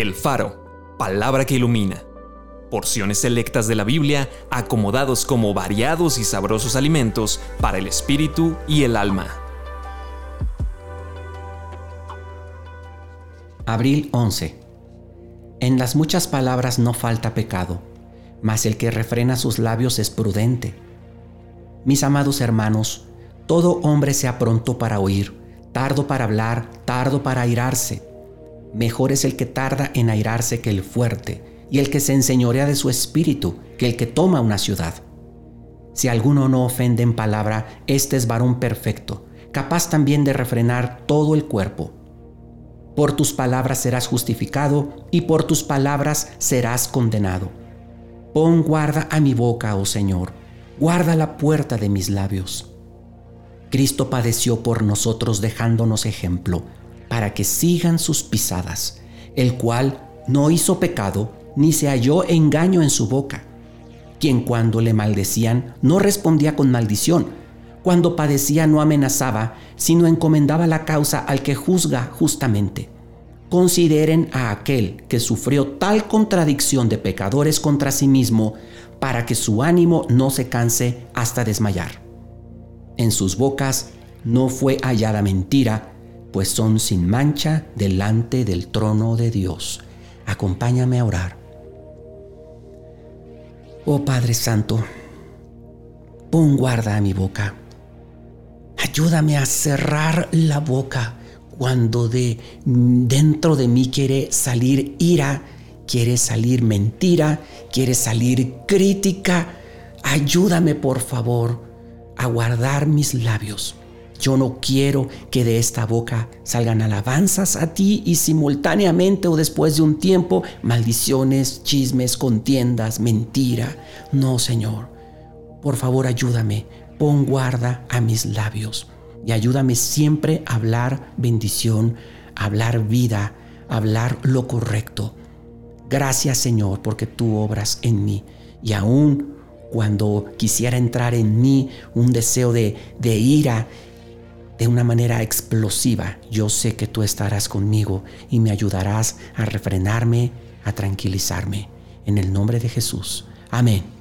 El Faro, palabra que ilumina. Porciones selectas de la Biblia acomodados como variados y sabrosos alimentos para el espíritu y el alma. Abril 11. En las muchas palabras no falta pecado, mas el que refrena sus labios es prudente. Mis amados hermanos, todo hombre sea pronto para oír, tardo para hablar, tardo para airarse Mejor es el que tarda en airarse que el fuerte, y el que se enseñorea de su espíritu que el que toma una ciudad. Si alguno no ofende en palabra, este es varón perfecto, capaz también de refrenar todo el cuerpo. Por tus palabras serás justificado y por tus palabras serás condenado. Pon guarda a mi boca, oh Señor, guarda la puerta de mis labios. Cristo padeció por nosotros dejándonos ejemplo para que sigan sus pisadas, el cual no hizo pecado ni se halló engaño en su boca, quien cuando le maldecían no respondía con maldición, cuando padecía no amenazaba, sino encomendaba la causa al que juzga justamente. Consideren a aquel que sufrió tal contradicción de pecadores contra sí mismo, para que su ánimo no se canse hasta desmayar. En sus bocas no fue hallada mentira, pues son sin mancha delante del trono de Dios. Acompáñame a orar. Oh Padre Santo, pon guarda a mi boca. Ayúdame a cerrar la boca cuando de dentro de mí quiere salir ira, quiere salir mentira, quiere salir crítica. Ayúdame por favor a guardar mis labios yo no quiero que de esta boca salgan alabanzas a ti y simultáneamente o después de un tiempo maldiciones, chismes, contiendas, mentira. No, Señor. Por favor, ayúdame. Pon guarda a mis labios y ayúdame siempre a hablar bendición, a hablar vida, a hablar lo correcto. Gracias, Señor, porque tú obras en mí y aún cuando quisiera entrar en mí un deseo de, de ira de una manera explosiva, yo sé que tú estarás conmigo y me ayudarás a refrenarme, a tranquilizarme. En el nombre de Jesús. Amén.